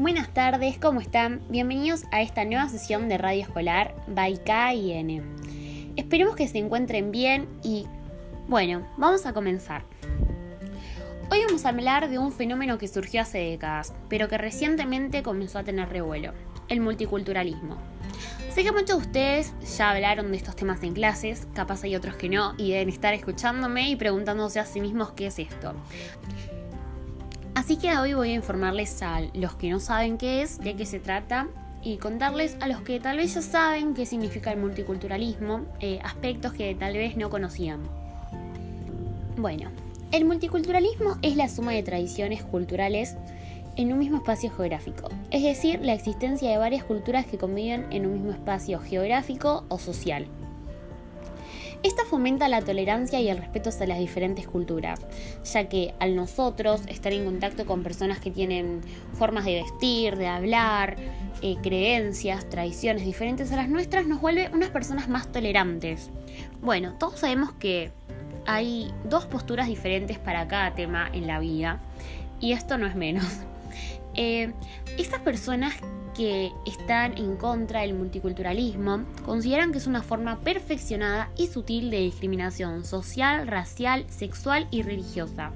Buenas tardes, ¿cómo están? Bienvenidos a esta nueva sesión de Radio Escolar by N. Esperemos que se encuentren bien y bueno, vamos a comenzar. Hoy vamos a hablar de un fenómeno que surgió hace décadas, pero que recientemente comenzó a tener revuelo, el multiculturalismo. Sé que muchos de ustedes ya hablaron de estos temas en clases, capaz hay otros que no, y deben estar escuchándome y preguntándose a sí mismos qué es esto. Así que hoy voy a informarles a los que no saben qué es, de qué se trata, y contarles a los que tal vez ya saben qué significa el multiculturalismo, eh, aspectos que tal vez no conocían. Bueno, el multiculturalismo es la suma de tradiciones culturales en un mismo espacio geográfico, es decir, la existencia de varias culturas que conviven en un mismo espacio geográfico o social. Esta fomenta la tolerancia y el respeto hacia las diferentes culturas, ya que al nosotros estar en contacto con personas que tienen formas de vestir, de hablar, eh, creencias, tradiciones diferentes a las nuestras, nos vuelve unas personas más tolerantes. Bueno, todos sabemos que hay dos posturas diferentes para cada tema en la vida, y esto no es menos. Eh, estas personas que están en contra del multiculturalismo consideran que es una forma perfeccionada y sutil de discriminación social, racial, sexual y religiosa.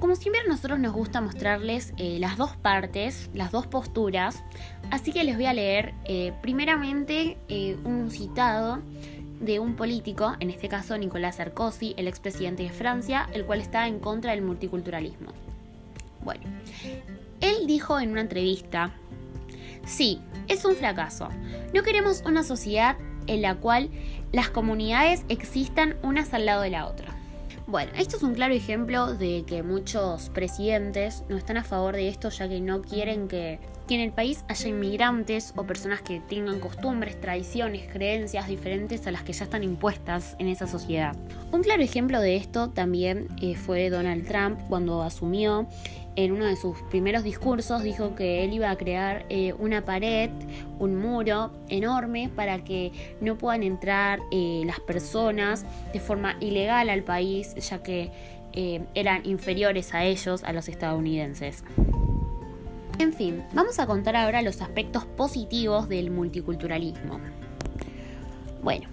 Como siempre a nosotros nos gusta mostrarles eh, las dos partes, las dos posturas, así que les voy a leer eh, primeramente un citado de un político, en este caso Nicolás Sarkozy, el expresidente de Francia, el cual está en contra del multiculturalismo. Bueno, él dijo en una entrevista, sí, es un fracaso. No queremos una sociedad en la cual las comunidades existan unas al lado de la otra. Bueno, esto es un claro ejemplo de que muchos presidentes no están a favor de esto ya que no quieren que, en el país haya inmigrantes o personas que tengan costumbres, tradiciones, creencias diferentes a las que ya están impuestas en esa sociedad. Un claro ejemplo de esto también eh, fue Donald Trump cuando asumió en uno de sus primeros discursos dijo que él iba a crear eh, una pared, un muro enorme para que no puedan entrar eh, las personas de forma ilegal al país, ya que eh, eran inferiores a ellos, a los estadounidenses. En fin, vamos a contar ahora los aspectos positivos del multiculturalismo. Bueno,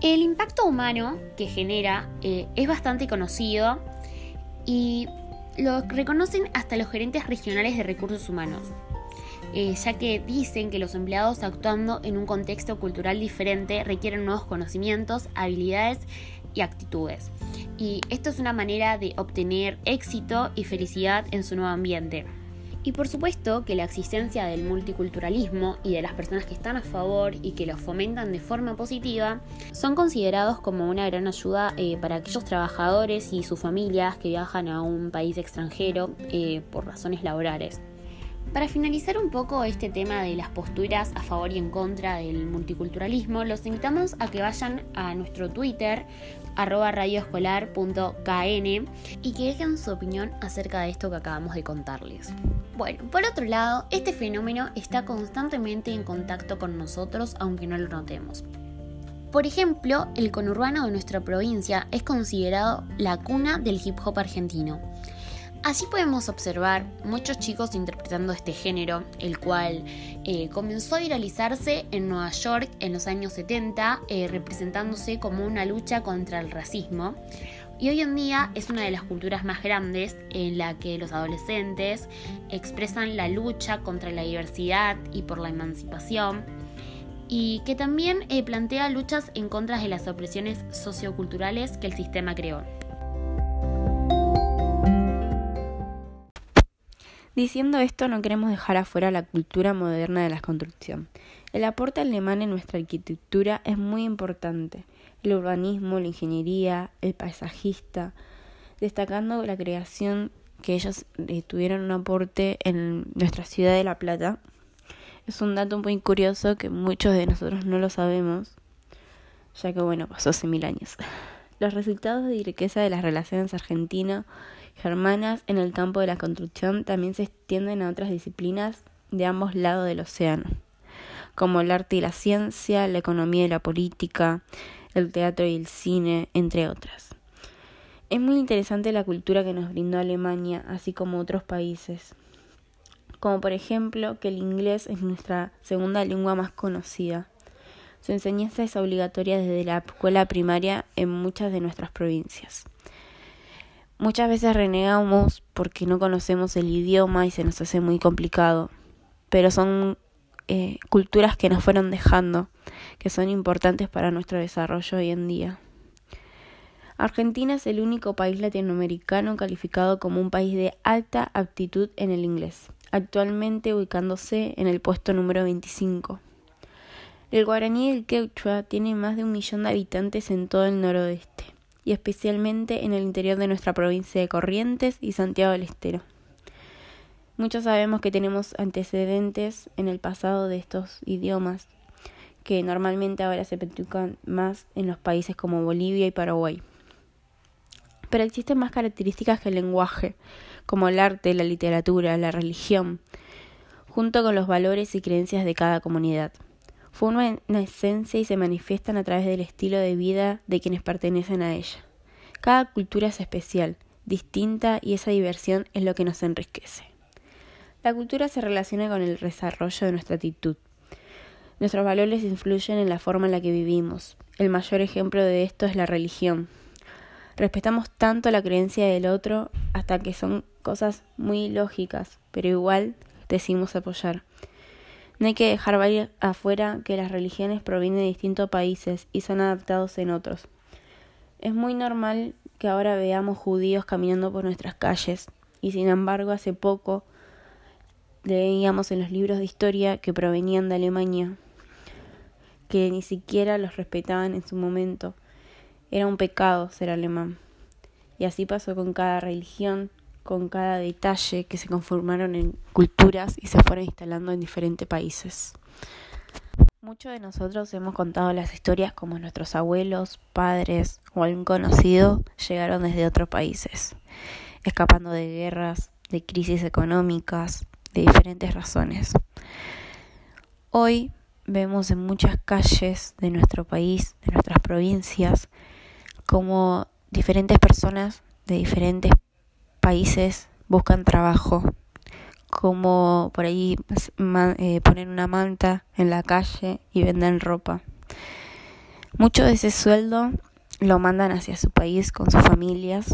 el impacto humano que genera es bastante conocido y lo reconocen hasta los gerentes regionales de recursos humanos, eh, ya que dicen que los empleados actuando en un contexto cultural diferente requieren nuevos conocimientos, habilidades y actitudes. Y esto es una manera de obtener éxito y felicidad en su nuevo ambiente. Y por supuesto que la existencia del multiculturalismo y de las personas que están a favor y que lo fomentan de forma positiva son considerados como una gran ayuda eh, para aquellos trabajadores y sus familias que viajan a un país extranjero eh, por razones laborales. Para finalizar un poco este tema de las posturas a favor y en contra del multiculturalismo, los invitamos a que vayan a nuestro Twitter, arroba radioescolar.kn, y que dejen su opinión acerca de esto que acabamos de contarles. Bueno, por otro lado, este fenómeno está constantemente en contacto con nosotros aunque no lo notemos. Por ejemplo, el conurbano de nuestra provincia es considerado la cuna del hip hop argentino. Así podemos observar muchos chicos interpretando este género, el cual eh, comenzó a viralizarse en Nueva York en los años 70, eh, representándose como una lucha contra el racismo. Y hoy en día es una de las culturas más grandes en la que los adolescentes expresan la lucha contra la diversidad y por la emancipación, y que también eh, plantea luchas en contra de las opresiones socioculturales que el sistema creó. Diciendo esto, no queremos dejar afuera la cultura moderna de la construcción. El aporte alemán en nuestra arquitectura es muy importante. El urbanismo, la ingeniería, el paisajista, destacando la creación que ellos eh, tuvieron un aporte en nuestra ciudad de La Plata. Es un dato muy curioso que muchos de nosotros no lo sabemos, ya que bueno, pasó hace mil años. Los resultados de riqueza de las relaciones argentinas germanas en el campo de la construcción también se extienden a otras disciplinas de ambos lados del océano, como el arte y la ciencia, la economía y la política, el teatro y el cine, entre otras. Es muy interesante la cultura que nos brindó Alemania, así como otros países. como por ejemplo que el inglés es nuestra segunda lengua más conocida. Su enseñanza es obligatoria desde la escuela primaria en muchas de nuestras provincias. Muchas veces renegamos porque no conocemos el idioma y se nos hace muy complicado, pero son eh, culturas que nos fueron dejando, que son importantes para nuestro desarrollo hoy en día. Argentina es el único país latinoamericano calificado como un país de alta aptitud en el inglés, actualmente ubicándose en el puesto número 25. El guaraní y el quechua tienen más de un millón de habitantes en todo el noroeste y especialmente en el interior de nuestra provincia de Corrientes y Santiago del Estero. Muchos sabemos que tenemos antecedentes en el pasado de estos idiomas, que normalmente ahora se practican más en los países como Bolivia y Paraguay. Pero existen más características que el lenguaje, como el arte, la literatura, la religión, junto con los valores y creencias de cada comunidad forman una esencia y se manifiestan a través del estilo de vida de quienes pertenecen a ella. Cada cultura es especial, distinta y esa diversión es lo que nos enriquece. La cultura se relaciona con el desarrollo de nuestra actitud. Nuestros valores influyen en la forma en la que vivimos. El mayor ejemplo de esto es la religión. Respetamos tanto la creencia del otro hasta que son cosas muy lógicas, pero igual decimos apoyar. No hay que dejar afuera que las religiones provienen de distintos países y son adaptados en otros. Es muy normal que ahora veamos judíos caminando por nuestras calles y sin embargo hace poco leíamos en los libros de historia que provenían de Alemania, que ni siquiera los respetaban en su momento. Era un pecado ser alemán. Y así pasó con cada religión, con cada detalle que se conformaron en culturas y se fueron instalando en diferentes países. Muchos de nosotros hemos contado las historias como nuestros abuelos, padres o algún conocido llegaron desde otros países, escapando de guerras, de crisis económicas, de diferentes razones. Hoy vemos en muchas calles de nuestro país, de nuestras provincias, como diferentes personas de diferentes países buscan trabajo, como por ahí eh, ponen una manta en la calle y venden ropa. Mucho de ese sueldo lo mandan hacia su país con sus familias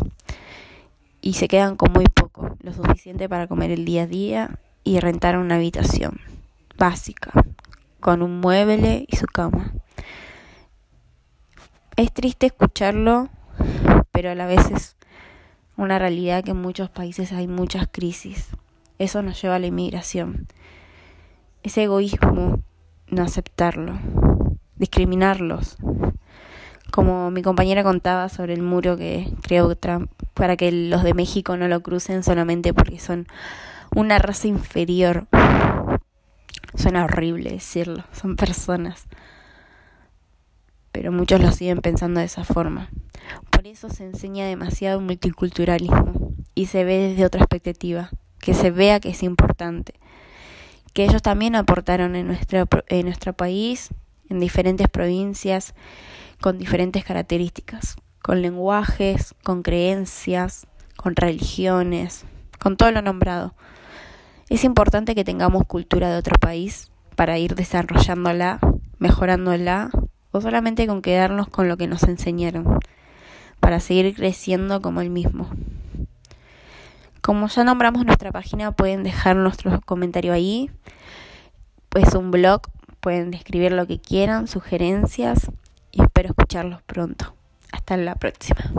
y se quedan con muy poco, lo suficiente para comer el día a día y rentar una habitación básica, con un mueble y su cama. Es triste escucharlo, pero a la vez es una realidad que en muchos países hay muchas crisis. Eso nos lleva a la inmigración. Ese egoísmo, no aceptarlo, discriminarlos. Como mi compañera contaba sobre el muro que creó Trump para que los de México no lo crucen solamente porque son una raza inferior. Suena horrible decirlo, son personas. Pero muchos lo siguen pensando de esa forma. Eso se enseña demasiado multiculturalismo y se ve desde otra perspectiva, que se vea que es importante, que ellos también aportaron en nuestro, en nuestro país, en diferentes provincias, con diferentes características, con lenguajes, con creencias, con religiones, con todo lo nombrado. Es importante que tengamos cultura de otro país para ir desarrollándola, mejorándola, o solamente con quedarnos con lo que nos enseñaron para seguir creciendo como el mismo. Como ya nombramos nuestra página, pueden dejar nuestro comentario ahí. Pues un blog, pueden escribir lo que quieran, sugerencias y espero escucharlos pronto. Hasta la próxima.